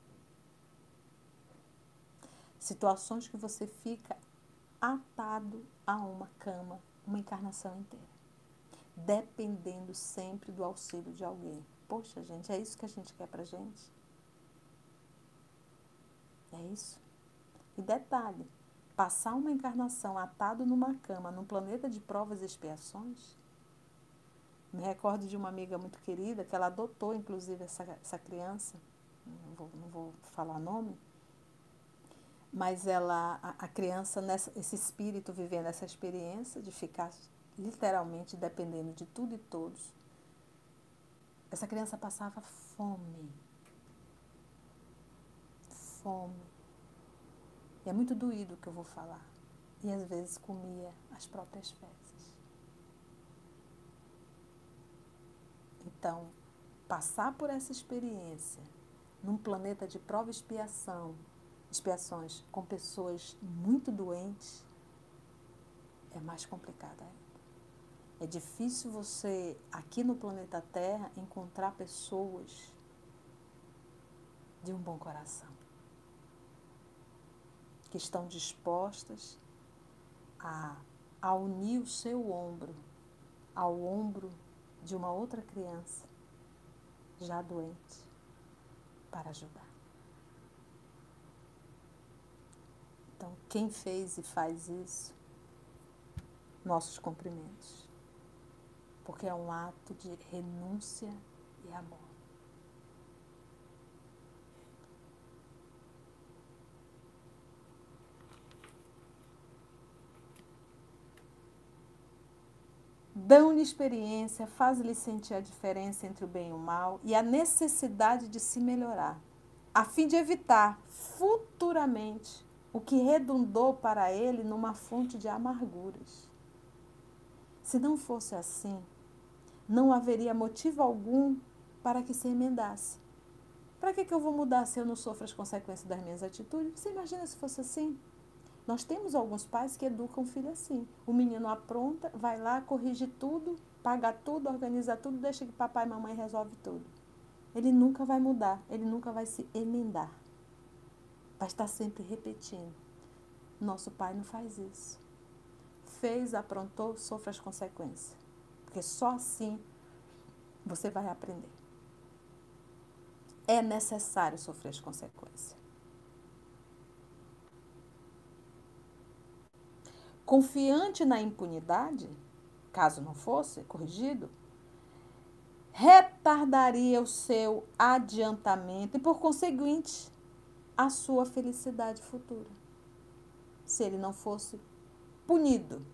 Situações que você fica atado a uma cama, uma encarnação inteira. Dependendo sempre do auxílio de alguém. Poxa, gente, é isso que a gente quer pra gente? É isso. E detalhe: passar uma encarnação atado numa cama, num planeta de provas e expiações. Me recordo de uma amiga muito querida que ela adotou, inclusive, essa, essa criança. Não vou, não vou falar nome. Mas ela, a, a criança, nessa, esse espírito vivendo essa experiência de ficar literalmente dependendo de tudo e todos. Essa criança passava fome fome. E é muito doído o que eu vou falar. E às vezes comia as próprias fezes. Então, passar por essa experiência num planeta de prova e expiação, expiações com pessoas muito doentes, é mais complicado ainda. É difícil você, aqui no planeta Terra, encontrar pessoas de um bom coração que estão dispostas a, a unir o seu ombro ao ombro de uma outra criança já doente para ajudar. Então, quem fez e faz isso, nossos cumprimentos. Porque é um ato de renúncia e amor. Dão-lhe experiência, faz-lhe sentir a diferença entre o bem e o mal e a necessidade de se melhorar, a fim de evitar futuramente o que redundou para ele numa fonte de amarguras. Se não fosse assim, não haveria motivo algum para que se emendasse. Para que, que eu vou mudar se eu não sofro as consequências das minhas atitudes? Você imagina se fosse assim? Nós temos alguns pais que educam o filho assim. O menino apronta, vai lá, corrige tudo, paga tudo, organiza tudo, deixa que papai e mamãe resolve tudo. Ele nunca vai mudar, ele nunca vai se emendar. Vai estar sempre repetindo. Nosso pai não faz isso. Fez, aprontou, sofre as consequências. Porque só assim você vai aprender. É necessário sofrer as consequências. Confiante na impunidade, caso não fosse corrigido, retardaria o seu adiantamento e, por conseguinte, a sua felicidade futura. Se ele não fosse punido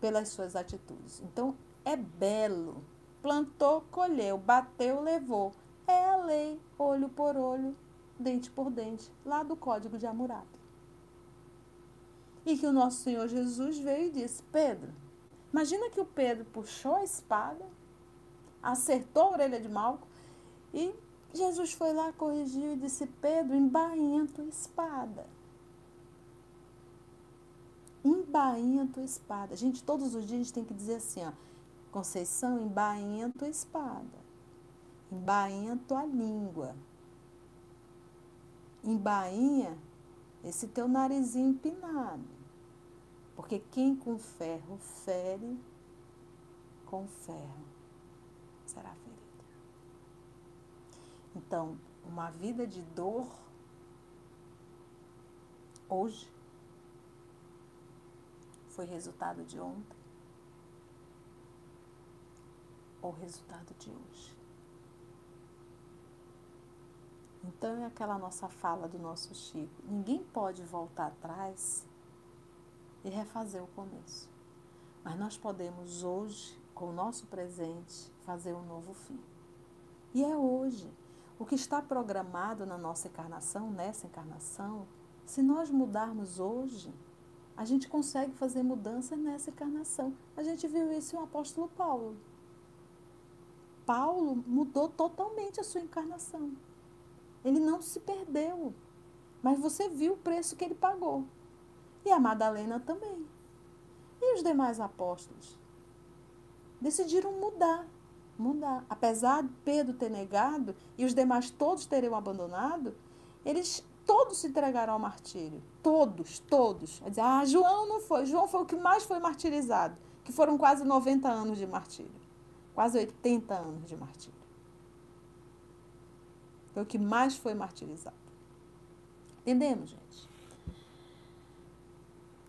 pelas suas atitudes. Então, é belo. Plantou, colheu, bateu, levou. É a lei, olho por olho, dente por dente, lá do Código de Hammurabi. E que o nosso Senhor Jesus veio e disse: Pedro, imagina que o Pedro puxou a espada, acertou a orelha de Malco e Jesus foi lá, corrigiu e disse: Pedro, embainha tua espada. Embainha tua espada. Gente, todos os dias a gente tem que dizer assim: ó, Conceição, embainha tua espada. Embainha tua língua. Embainha esse teu narizinho empinado. Porque quem com ferro fere, com ferro será ferido. Então, uma vida de dor hoje foi resultado de ontem ou resultado de hoje. Então é aquela nossa fala do nosso Chico. Ninguém pode voltar atrás e refazer o começo. Mas nós podemos hoje, com o nosso presente, fazer um novo fim. E é hoje. O que está programado na nossa encarnação, nessa encarnação, se nós mudarmos hoje, a gente consegue fazer mudanças nessa encarnação. A gente viu isso em o apóstolo Paulo. Paulo mudou totalmente a sua encarnação. Ele não se perdeu. Mas você viu o preço que ele pagou. E a Madalena também. E os demais apóstolos? Decidiram mudar. Mudar. Apesar de Pedro ter negado e os demais todos terem abandonado, eles todos se entregaram ao martírio. Todos, todos. Dizer, ah, João não foi. João foi o que mais foi martirizado, que foram quase 90 anos de martírio. Quase 80 anos de martírio. Foi o que mais foi martirizado. Entendemos, gente?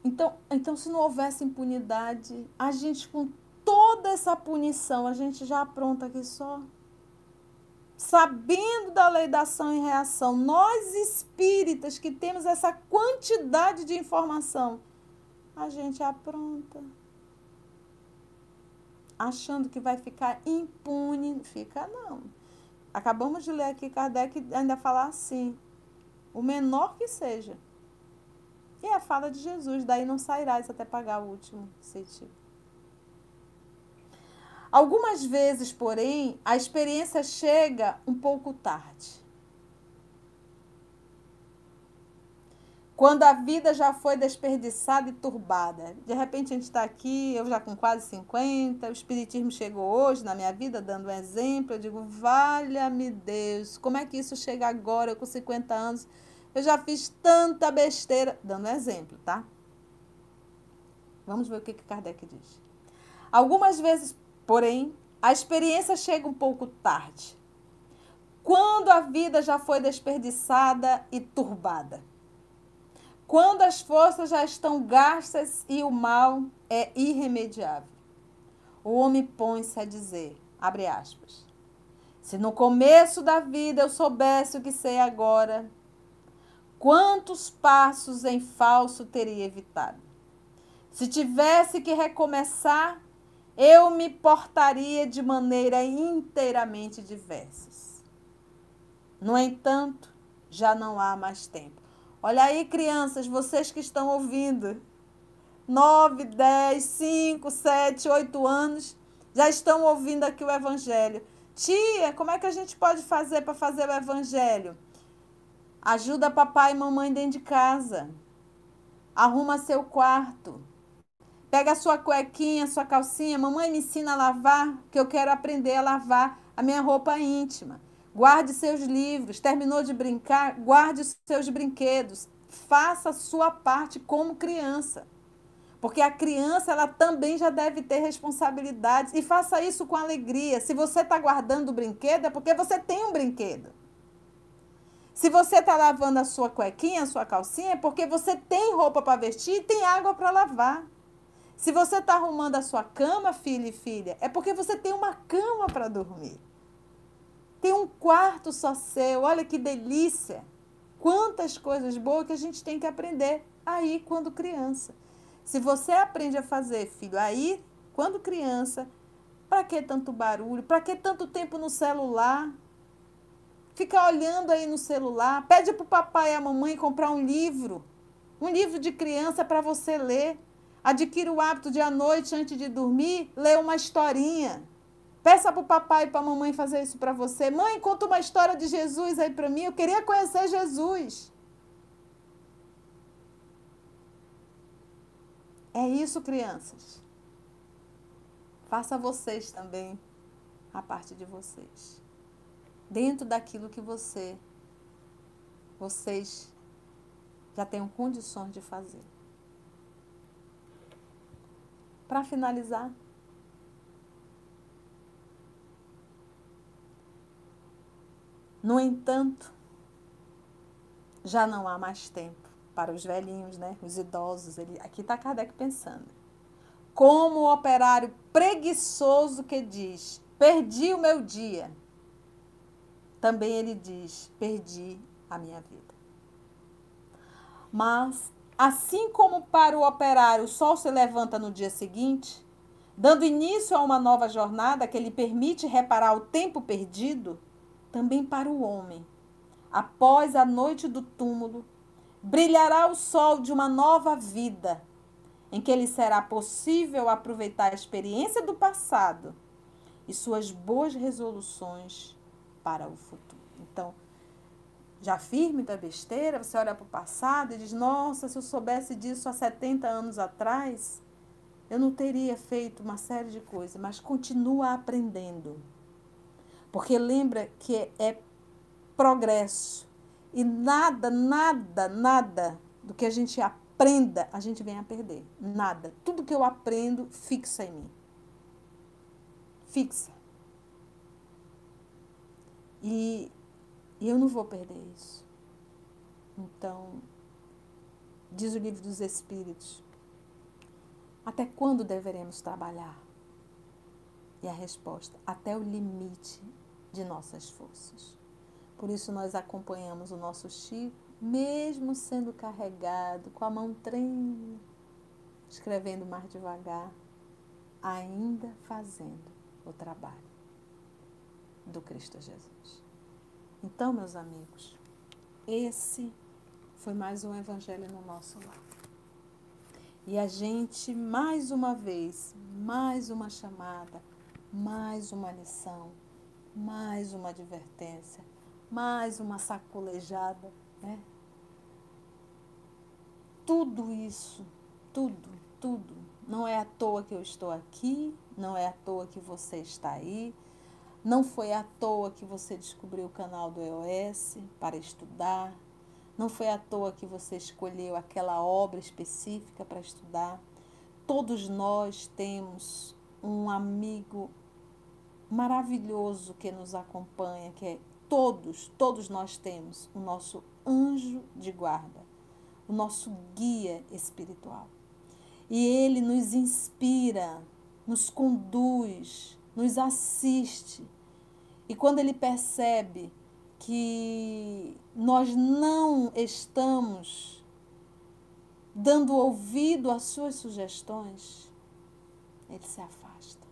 Então, então, se não houvesse impunidade, a gente com toda essa punição, a gente já apronta aqui só. Sabendo da lei da ação e reação, nós espíritas que temos essa quantidade de informação, a gente apronta. Achando que vai ficar impune, fica não. Acabamos de ler aqui Kardec ainda falar assim, o menor que seja. E a fala de Jesus, daí não sairás até pagar o último centavo. Algumas vezes, porém, a experiência chega um pouco tarde. Quando a vida já foi desperdiçada e turbada. De repente a gente está aqui, eu já com quase 50, o Espiritismo chegou hoje na minha vida, dando um exemplo. Eu digo, valha-me Deus, como é que isso chega agora, eu com 50 anos? Eu já fiz tanta besteira. Dando exemplo, tá? Vamos ver o que, que Kardec diz. Algumas vezes, Porém, a experiência chega um pouco tarde. Quando a vida já foi desperdiçada e turbada. Quando as forças já estão gastas e o mal é irremediável. O homem põe-se a dizer, abre aspas, se no começo da vida eu soubesse o que sei agora, quantos passos em falso teria evitado? Se tivesse que recomeçar, eu me portaria de maneira inteiramente diversa. No entanto, já não há mais tempo. Olha aí, crianças, vocês que estão ouvindo, 9, 10, 5, 7, 8 anos, já estão ouvindo aqui o Evangelho. Tia, como é que a gente pode fazer para fazer o evangelho? Ajuda papai e mamãe dentro de casa. Arruma seu quarto. Pega sua cuequinha, sua calcinha. Mamãe me ensina a lavar, que eu quero aprender a lavar a minha roupa íntima. Guarde seus livros. Terminou de brincar? Guarde seus brinquedos. Faça a sua parte como criança. Porque a criança, ela também já deve ter responsabilidades. E faça isso com alegria. Se você está guardando o brinquedo, é porque você tem um brinquedo. Se você está lavando a sua cuequinha, a sua calcinha, é porque você tem roupa para vestir e tem água para lavar. Se você está arrumando a sua cama, filho e filha, é porque você tem uma cama para dormir. Tem um quarto só seu. Olha que delícia. Quantas coisas boas que a gente tem que aprender aí quando criança. Se você aprende a fazer, filho, aí, quando criança, para que tanto barulho? Para que tanto tempo no celular? Fica olhando aí no celular. Pede para o papai e a mamãe comprar um livro. Um livro de criança para você ler. Adquira o hábito de à noite, antes de dormir, ler uma historinha. Peça para o papai e para a mamãe fazer isso para você. Mãe, conta uma história de Jesus aí para mim. Eu queria conhecer Jesus. É isso, crianças. Faça vocês também a parte de vocês. Dentro daquilo que você, vocês já tenham condições de fazer. Para finalizar, no entanto, já não há mais tempo para os velhinhos, né? Os idosos. Ele, aqui está Kardec pensando. Como o operário preguiçoso que diz: perdi o meu dia. Também ele diz: perdi a minha vida. Mas, assim como para o operário o sol se levanta no dia seguinte, dando início a uma nova jornada que lhe permite reparar o tempo perdido, também para o homem, após a noite do túmulo, brilhará o sol de uma nova vida, em que lhe será possível aproveitar a experiência do passado e suas boas resoluções para o futuro. Então, já firme da besteira, você olha para o passado e diz: Nossa, se eu soubesse disso há 70 anos atrás, eu não teria feito uma série de coisas, mas continua aprendendo. Porque lembra que é progresso, e nada, nada, nada do que a gente aprenda, a gente vem a perder. Nada. Tudo que eu aprendo fixa em mim. Fixa. E, e eu não vou perder isso. Então, diz o livro dos Espíritos, até quando deveremos trabalhar? E a resposta, até o limite de nossas forças. Por isso nós acompanhamos o nosso Chico, mesmo sendo carregado, com a mão tremendo, escrevendo mais devagar, ainda fazendo o trabalho do Cristo Jesus. Então, meus amigos, esse foi mais um evangelho no nosso lar. E a gente, mais uma vez, mais uma chamada, mais uma lição, mais uma advertência mais uma sacolejada, né? Tudo isso, tudo, tudo. Não é à toa que eu estou aqui, não é à toa que você está aí, não foi à toa que você descobriu o canal do EOS para estudar, não foi à toa que você escolheu aquela obra específica para estudar. Todos nós temos um amigo maravilhoso que nos acompanha, que é todos, todos nós temos o nosso anjo de guarda, o nosso guia espiritual. E ele nos inspira, nos conduz, nos assiste. E quando ele percebe que nós não estamos dando ouvido às suas sugestões, ele se afasta.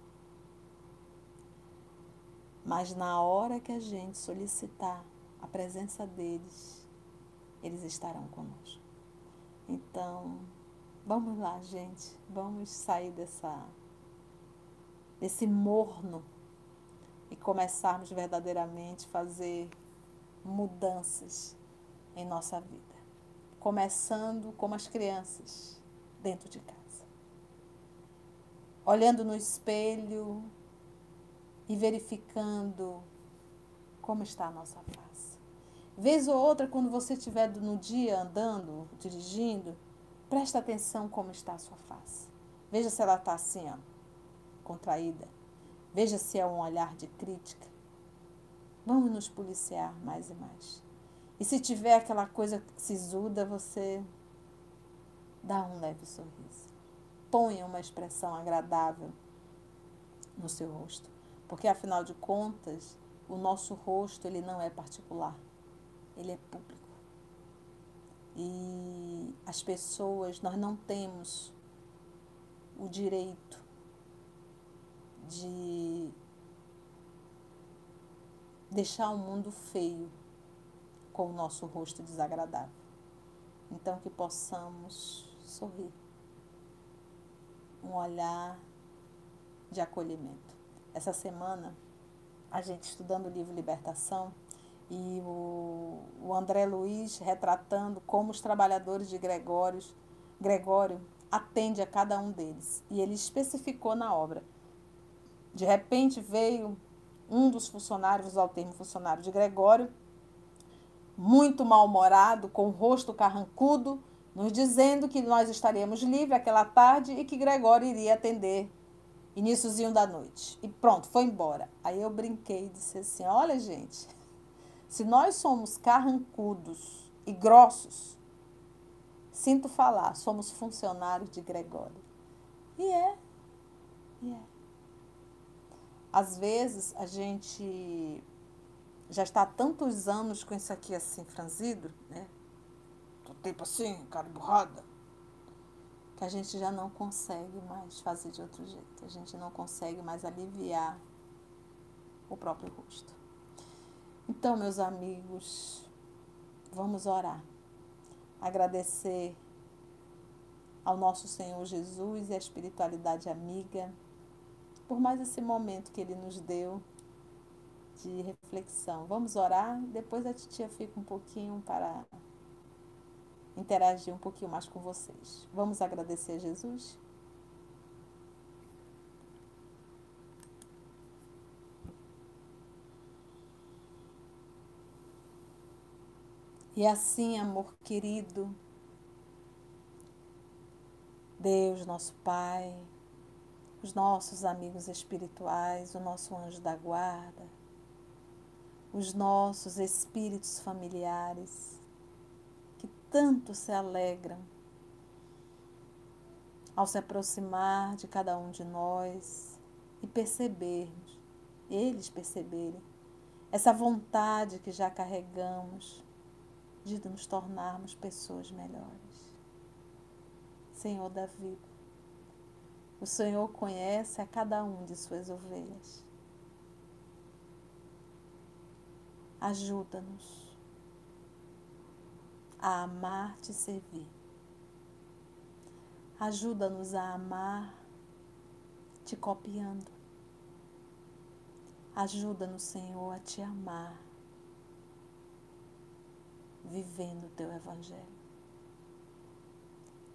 Mas na hora que a gente solicitar a presença deles, eles estarão conosco. Então, vamos lá, gente, vamos sair dessa desse morno e começarmos verdadeiramente a fazer mudanças em nossa vida. Começando como as crianças dentro de casa. Olhando no espelho e verificando como está a nossa face. Vez ou outra, quando você estiver no dia andando, dirigindo, presta atenção como está a sua face. Veja se ela está assim, ó, contraída. Veja se é um olhar de crítica. Vamos nos policiar mais e mais. E se tiver aquela coisa sisuda, você dá um leve sorriso. Ponha uma expressão agradável no seu rosto. Porque afinal de contas, o nosso rosto ele não é particular. Ele é público. E as pessoas, nós não temos o direito de deixar o mundo feio com o nosso rosto desagradável. Então, que possamos sorrir. Um olhar de acolhimento. Essa semana, a gente estudando o livro Libertação e o, o André Luiz retratando como os trabalhadores de Gregórios, Gregório atende a cada um deles. E ele especificou na obra. De repente veio um dos funcionários, usar o termo funcionário de Gregório, muito mal-humorado, com o rosto carrancudo, nos dizendo que nós estaríamos livres aquela tarde e que Gregório iria atender iníciozinho da noite. E pronto, foi embora. Aí eu brinquei e disse assim: olha, gente, se nós somos carrancudos e grossos, sinto falar, somos funcionários de Gregório. E é, e é. Às vezes a gente já está há tantos anos com isso aqui assim franzido, né? Todo tempo assim, cara borrada, que a gente já não consegue mais fazer de outro jeito. A gente não consegue mais aliviar o próprio rosto. Então, meus amigos, vamos orar. Agradecer ao nosso Senhor Jesus e à espiritualidade amiga por mais esse momento que Ele nos deu de reflexão. Vamos orar, depois a titia fica um pouquinho para interagir um pouquinho mais com vocês. Vamos agradecer a Jesus? E assim, amor querido, Deus, nosso Pai, os nossos amigos espirituais, o nosso anjo da guarda, os nossos espíritos familiares, que tanto se alegram ao se aproximar de cada um de nós e percebermos, eles perceberem, essa vontade que já carregamos de nos tornarmos pessoas melhores. Senhor da vida, o Senhor conhece a cada um de suas ovelhas. Ajuda-nos a amar te servir. Ajuda-nos a amar te copiando. Ajuda-nos, Senhor, a te amar, vivendo o teu Evangelho.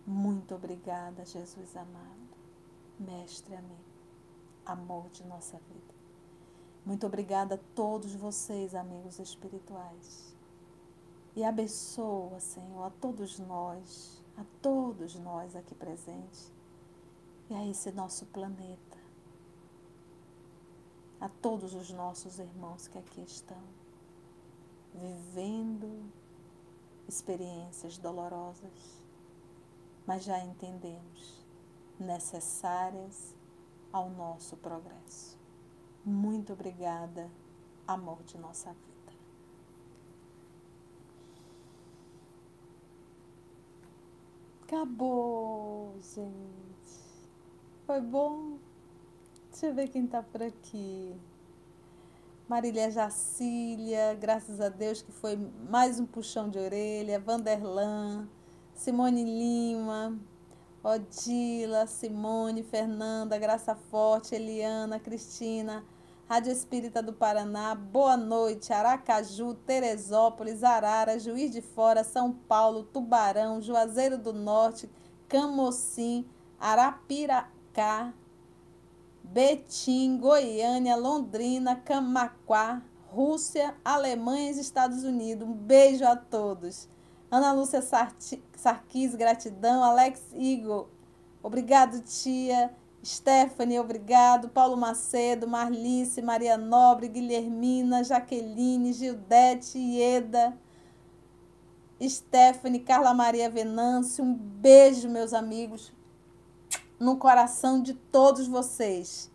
Muito obrigada, Jesus amado mestre amigo, amor de nossa vida. Muito obrigada a todos vocês, amigos espirituais. E abençoa, Senhor, a todos nós, a todos nós aqui presentes, e a esse nosso planeta, a todos os nossos irmãos que aqui estão, vivendo experiências dolorosas, mas já entendemos, necessárias ao nosso progresso. Muito obrigada, amor de nossa vida. Acabou, gente. Foi bom? Deixa eu ver quem tá por aqui. Marília Jacília, graças a Deus que foi mais um puxão de orelha. Vanderlan, Simone Lima, Odila, Simone, Fernanda, Graça Forte, Eliana, Cristina, Rádio Espírita do Paraná, Boa Noite, Aracaju, Teresópolis, Arara, Juiz de Fora, São Paulo, Tubarão, Juazeiro do Norte, Camocim, Arapiracá, Betim, Goiânia, Londrina, Camaquá, Rússia, Alemanha e Estados Unidos. Um beijo a todos. Ana Lúcia Sarquis, gratidão. Alex Igor, obrigado, tia. Stephanie, obrigado. Paulo Macedo, Marlice, Maria Nobre, Guilhermina, Jaqueline, Gildete, Ieda, Stephanie, Carla Maria Venâncio. Um beijo, meus amigos, no coração de todos vocês.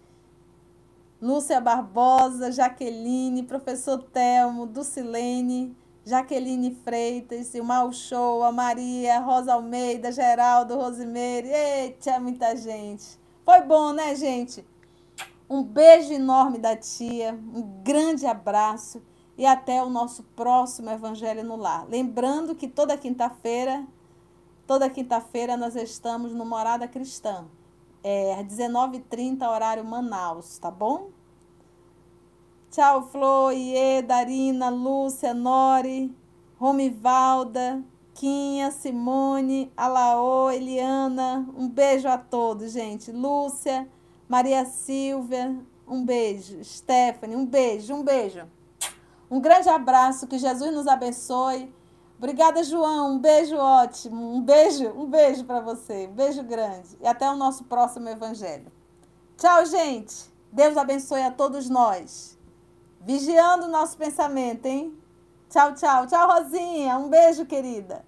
Lúcia Barbosa, Jaqueline, professor Telmo, Dulcilene, Jaqueline Freitas, Silmar Show, Maria, Rosa Almeida, Geraldo, Rosimeire. Eita, é muita gente. Foi bom, né, gente? Um beijo enorme da tia, um grande abraço e até o nosso próximo Evangelho no Lar. Lembrando que toda quinta-feira, toda quinta-feira nós estamos no Morada Cristã, é, às 19h30, horário Manaus, tá bom? Tchau, Flor, Iê, Darina, Lúcia, Nori, Romivalda. Quinha, Simone, Alaô, Eliana, um beijo a todos, gente. Lúcia, Maria Silvia, um beijo. Stephanie, um beijo, um beijo. Um grande abraço, que Jesus nos abençoe. Obrigada, João. Um beijo ótimo. Um beijo, um beijo para você. Um beijo grande. E até o nosso próximo evangelho. Tchau, gente. Deus abençoe a todos nós. Vigiando o nosso pensamento, hein? Tchau, tchau. Tchau, Rosinha. Um beijo, querida.